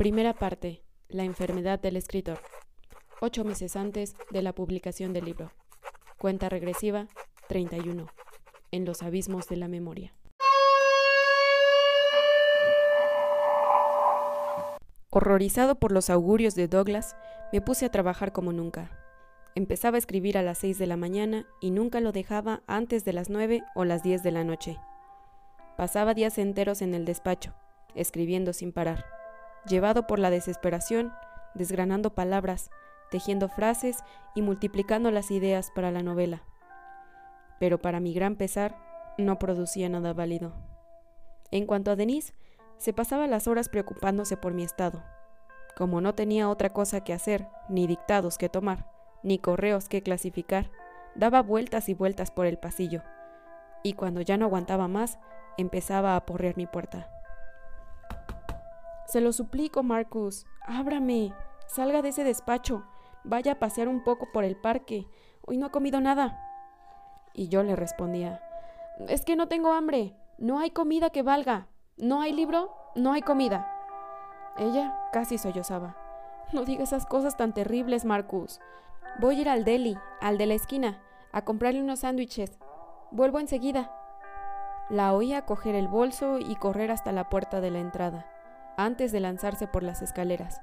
Primera parte. La enfermedad del escritor. Ocho meses antes de la publicación del libro. Cuenta regresiva 31. En los abismos de la memoria. Horrorizado por los augurios de Douglas, me puse a trabajar como nunca. Empezaba a escribir a las seis de la mañana y nunca lo dejaba antes de las nueve o las diez de la noche. Pasaba días enteros en el despacho, escribiendo sin parar, llevado por la desesperación, desgranando palabras, tejiendo frases y multiplicando las ideas para la novela. Pero para mi gran pesar, no producía nada válido. En cuanto a Denise, se pasaba las horas preocupándose por mi estado. Como no tenía otra cosa que hacer, ni dictados que tomar, ni correos que clasificar, daba vueltas y vueltas por el pasillo, y cuando ya no aguantaba más, empezaba a porrear mi puerta. Se lo suplico, Marcus, ábrame, salga de ese despacho, vaya a pasear un poco por el parque, hoy no ha comido nada. Y yo le respondía, es que no tengo hambre, no hay comida que valga, no hay libro, no hay comida. Ella casi sollozaba. No diga esas cosas tan terribles, Marcus. Voy a ir al deli, al de la esquina, a comprarle unos sándwiches. Vuelvo enseguida. La oía coger el bolso y correr hasta la puerta de la entrada, antes de lanzarse por las escaleras,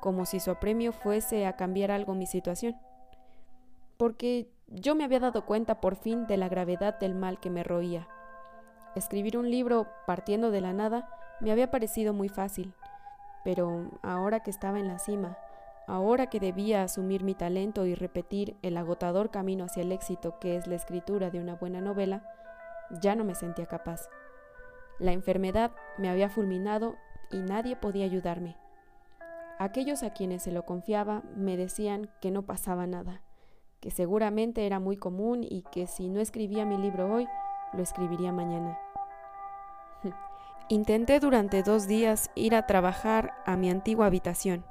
como si su apremio fuese a cambiar algo mi situación. Porque yo me había dado cuenta por fin de la gravedad del mal que me roía. Escribir un libro partiendo de la nada me había parecido muy fácil, pero ahora que estaba en la cima, Ahora que debía asumir mi talento y repetir el agotador camino hacia el éxito que es la escritura de una buena novela, ya no me sentía capaz. La enfermedad me había fulminado y nadie podía ayudarme. Aquellos a quienes se lo confiaba me decían que no pasaba nada, que seguramente era muy común y que si no escribía mi libro hoy, lo escribiría mañana. Intenté durante dos días ir a trabajar a mi antigua habitación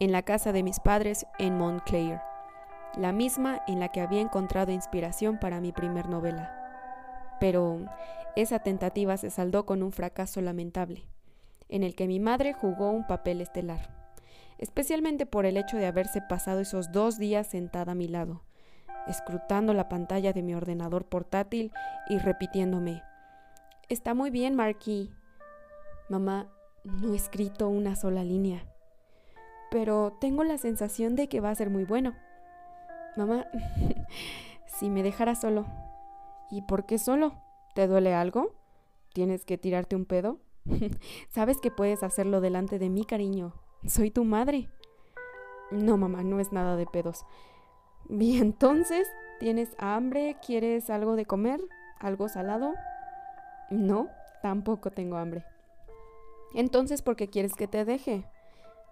en la casa de mis padres en Montclair, la misma en la que había encontrado inspiración para mi primer novela. Pero esa tentativa se saldó con un fracaso lamentable, en el que mi madre jugó un papel estelar, especialmente por el hecho de haberse pasado esos dos días sentada a mi lado, escrutando la pantalla de mi ordenador portátil y repitiéndome, Está muy bien, Marquis. Mamá, no he escrito una sola línea pero tengo la sensación de que va a ser muy bueno. Mamá, si me dejara solo. ¿Y por qué solo? ¿Te duele algo? ¿Tienes que tirarte un pedo? Sabes que puedes hacerlo delante de mí, cariño. Soy tu madre. No, mamá, no es nada de pedos. ¿Y entonces? ¿Tienes hambre? ¿Quieres algo de comer? ¿Algo salado? No, tampoco tengo hambre. Entonces, ¿por qué quieres que te deje?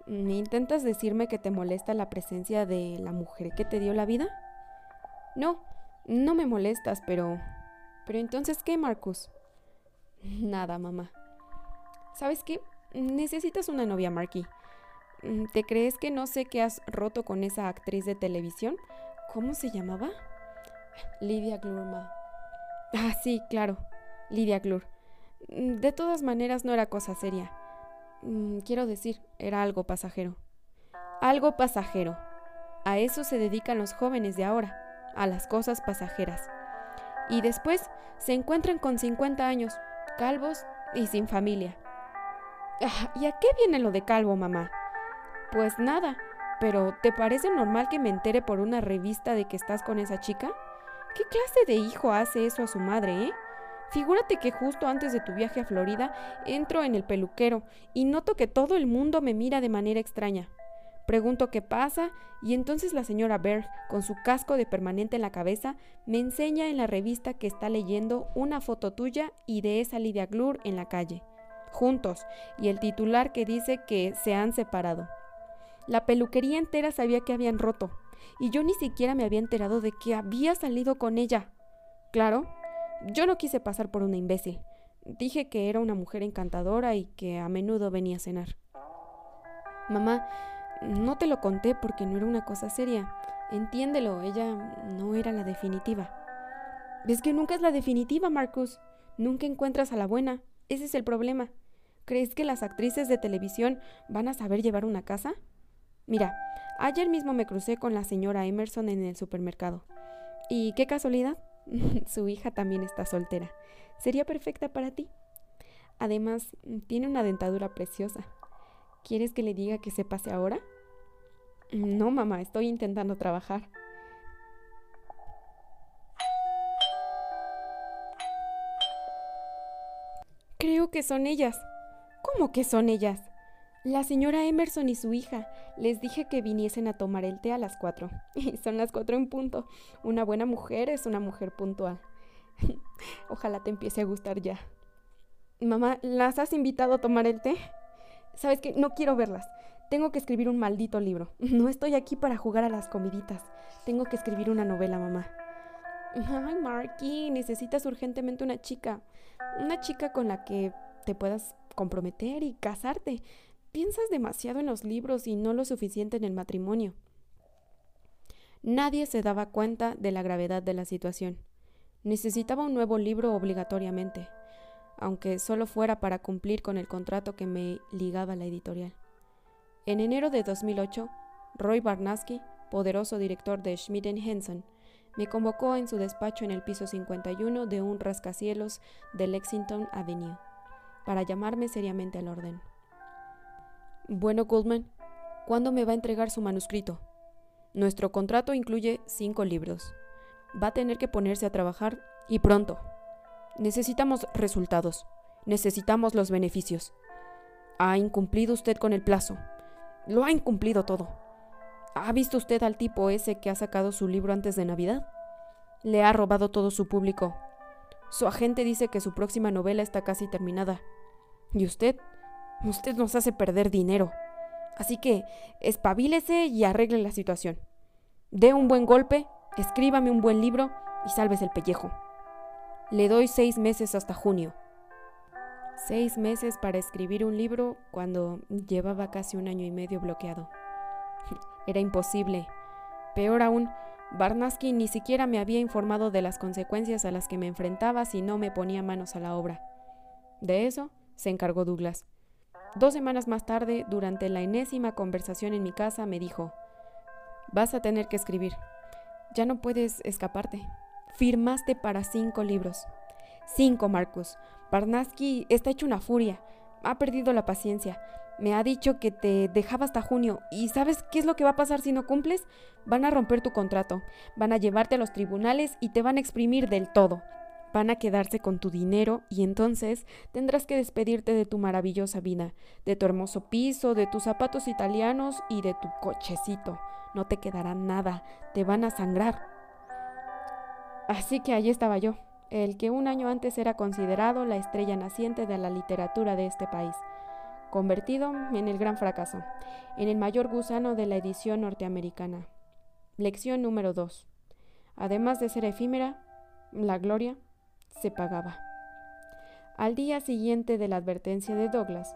¿Intentas decirme que te molesta la presencia de la mujer que te dio la vida? No, no me molestas, pero... Pero entonces, ¿qué, Marcus? Nada, mamá. ¿Sabes qué? Necesitas una novia, Marky. ¿Te crees que no sé qué has roto con esa actriz de televisión? ¿Cómo se llamaba? Lidia Glurma. Ah, sí, claro. Lidia Glur. De todas maneras no era cosa seria. Mm, quiero decir, era algo pasajero. Algo pasajero. A eso se dedican los jóvenes de ahora, a las cosas pasajeras. Y después se encuentran con 50 años, calvos y sin familia. Ah, ¿Y a qué viene lo de calvo, mamá? Pues nada, pero ¿te parece normal que me entere por una revista de que estás con esa chica? ¿Qué clase de hijo hace eso a su madre, eh? Figúrate que justo antes de tu viaje a Florida entro en el peluquero y noto que todo el mundo me mira de manera extraña. Pregunto qué pasa y entonces la señora Berg, con su casco de permanente en la cabeza, me enseña en la revista que está leyendo una foto tuya y de esa Lidia Glur en la calle, juntos, y el titular que dice que se han separado. La peluquería entera sabía que habían roto, y yo ni siquiera me había enterado de que había salido con ella. Claro, yo no quise pasar por una imbécil. Dije que era una mujer encantadora y que a menudo venía a cenar. Mamá, no te lo conté porque no era una cosa seria. Entiéndelo, ella no era la definitiva. ¿Ves que nunca es la definitiva, Marcus? Nunca encuentras a la buena. Ese es el problema. ¿Crees que las actrices de televisión van a saber llevar una casa? Mira, ayer mismo me crucé con la señora Emerson en el supermercado. Y qué casualidad, su hija también está soltera. Sería perfecta para ti. Además, tiene una dentadura preciosa. ¿Quieres que le diga que se pase ahora? No, mamá, estoy intentando trabajar. Creo que son ellas. ¿Cómo que son ellas? La señora Emerson y su hija. Les dije que viniesen a tomar el té a las cuatro. Y son las cuatro en punto. Una buena mujer es una mujer puntual. Ojalá te empiece a gustar ya. Mamá, ¿las has invitado a tomar el té? ¿Sabes qué? No quiero verlas. Tengo que escribir un maldito libro. No estoy aquí para jugar a las comiditas. Tengo que escribir una novela, mamá. Ay, Marky, necesitas urgentemente una chica. Una chica con la que te puedas comprometer y casarte. Piensas demasiado en los libros y no lo suficiente en el matrimonio. Nadie se daba cuenta de la gravedad de la situación. Necesitaba un nuevo libro obligatoriamente, aunque solo fuera para cumplir con el contrato que me ligaba la editorial. En enero de 2008, Roy Barnaski, poderoso director de Schmidt Henson, me convocó en su despacho en el piso 51 de un rascacielos de Lexington Avenue para llamarme seriamente al orden. Bueno, Goldman, ¿cuándo me va a entregar su manuscrito? Nuestro contrato incluye cinco libros. Va a tener que ponerse a trabajar y pronto. Necesitamos resultados. Necesitamos los beneficios. Ha incumplido usted con el plazo. Lo ha incumplido todo. ¿Ha visto usted al tipo ese que ha sacado su libro antes de Navidad? Le ha robado todo su público. Su agente dice que su próxima novela está casi terminada. ¿Y usted? Usted nos hace perder dinero. Así que espabilese y arregle la situación. Dé un buen golpe, escríbame un buen libro y salves el pellejo. Le doy seis meses hasta junio. Seis meses para escribir un libro cuando llevaba casi un año y medio bloqueado. Era imposible. Peor aún, Barnaski ni siquiera me había informado de las consecuencias a las que me enfrentaba si no me ponía manos a la obra. De eso se encargó Douglas. Dos semanas más tarde, durante la enésima conversación en mi casa, me dijo, vas a tener que escribir. Ya no puedes escaparte. Firmaste para cinco libros. Cinco, Marcus. Barnaski está hecho una furia. Ha perdido la paciencia. Me ha dicho que te dejaba hasta junio. ¿Y sabes qué es lo que va a pasar si no cumples? Van a romper tu contrato. Van a llevarte a los tribunales y te van a exprimir del todo van a quedarse con tu dinero y entonces tendrás que despedirte de tu maravillosa vida, de tu hermoso piso, de tus zapatos italianos y de tu cochecito. No te quedará nada, te van a sangrar. Así que allí estaba yo, el que un año antes era considerado la estrella naciente de la literatura de este país, convertido en el gran fracaso, en el mayor gusano de la edición norteamericana. Lección número 2. Además de ser efímera, la gloria se pagaba. Al día siguiente de la advertencia de Douglas,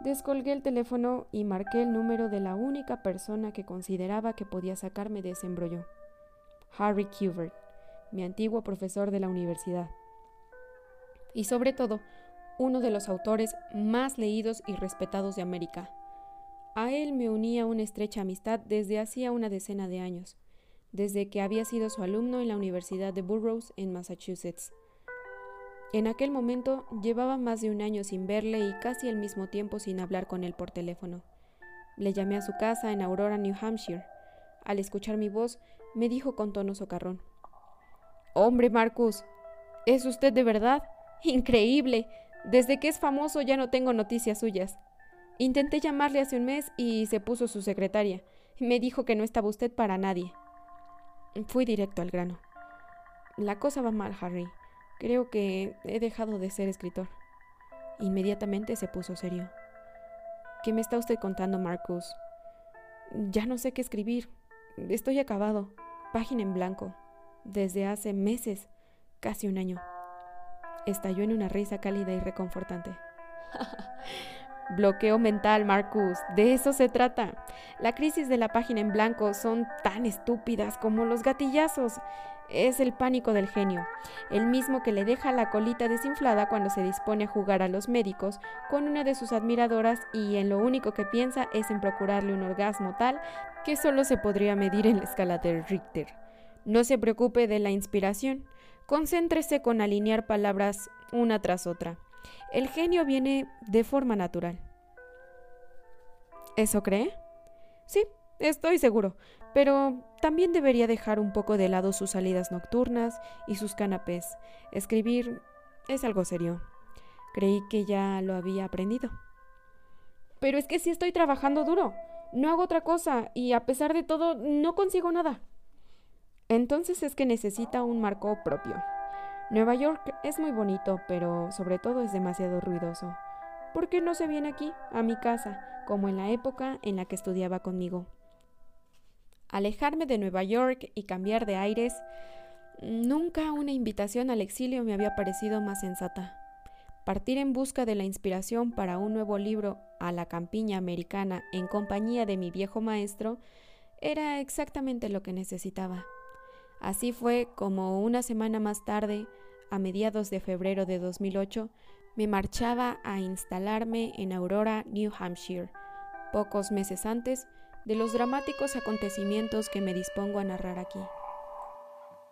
descolgué el teléfono y marqué el número de la única persona que consideraba que podía sacarme de ese embrollo. Harry Kubert, mi antiguo profesor de la universidad. Y sobre todo, uno de los autores más leídos y respetados de América. A él me unía una estrecha amistad desde hacía una decena de años, desde que había sido su alumno en la Universidad de Burroughs en Massachusetts. En aquel momento llevaba más de un año sin verle y casi al mismo tiempo sin hablar con él por teléfono. Le llamé a su casa en Aurora, New Hampshire. Al escuchar mi voz, me dijo con tono socarrón. Hombre, Marcus, ¿es usted de verdad? Increíble. Desde que es famoso ya no tengo noticias suyas. Intenté llamarle hace un mes y se puso su secretaria. Me dijo que no estaba usted para nadie. Fui directo al grano. La cosa va mal, Harry. Creo que he dejado de ser escritor. Inmediatamente se puso serio. ¿Qué me está usted contando, Marcus? Ya no sé qué escribir. Estoy acabado. Página en blanco. Desde hace meses, casi un año. Estalló en una risa cálida y reconfortante. Bloqueo mental, Marcus. De eso se trata. La crisis de la página en blanco son tan estúpidas como los gatillazos. Es el pánico del genio, el mismo que le deja la colita desinflada cuando se dispone a jugar a los médicos con una de sus admiradoras y en lo único que piensa es en procurarle un orgasmo tal que solo se podría medir en la escala de Richter. No se preocupe de la inspiración, concéntrese con alinear palabras una tras otra. El genio viene de forma natural. ¿Eso cree? Sí, estoy seguro, pero también debería dejar un poco de lado sus salidas nocturnas y sus canapés. Escribir es algo serio. Creí que ya lo había aprendido. Pero es que sí estoy trabajando duro. No hago otra cosa y a pesar de todo no consigo nada. Entonces es que necesita un marco propio. Nueva York es muy bonito, pero sobre todo es demasiado ruidoso. ¿Por qué no se viene aquí, a mi casa, como en la época en la que estudiaba conmigo? Alejarme de Nueva York y cambiar de aires, nunca una invitación al exilio me había parecido más sensata. Partir en busca de la inspiración para un nuevo libro a la campiña americana en compañía de mi viejo maestro era exactamente lo que necesitaba. Así fue como una semana más tarde, a mediados de febrero de 2008, me marchaba a instalarme en Aurora, New Hampshire, pocos meses antes de los dramáticos acontecimientos que me dispongo a narrar aquí.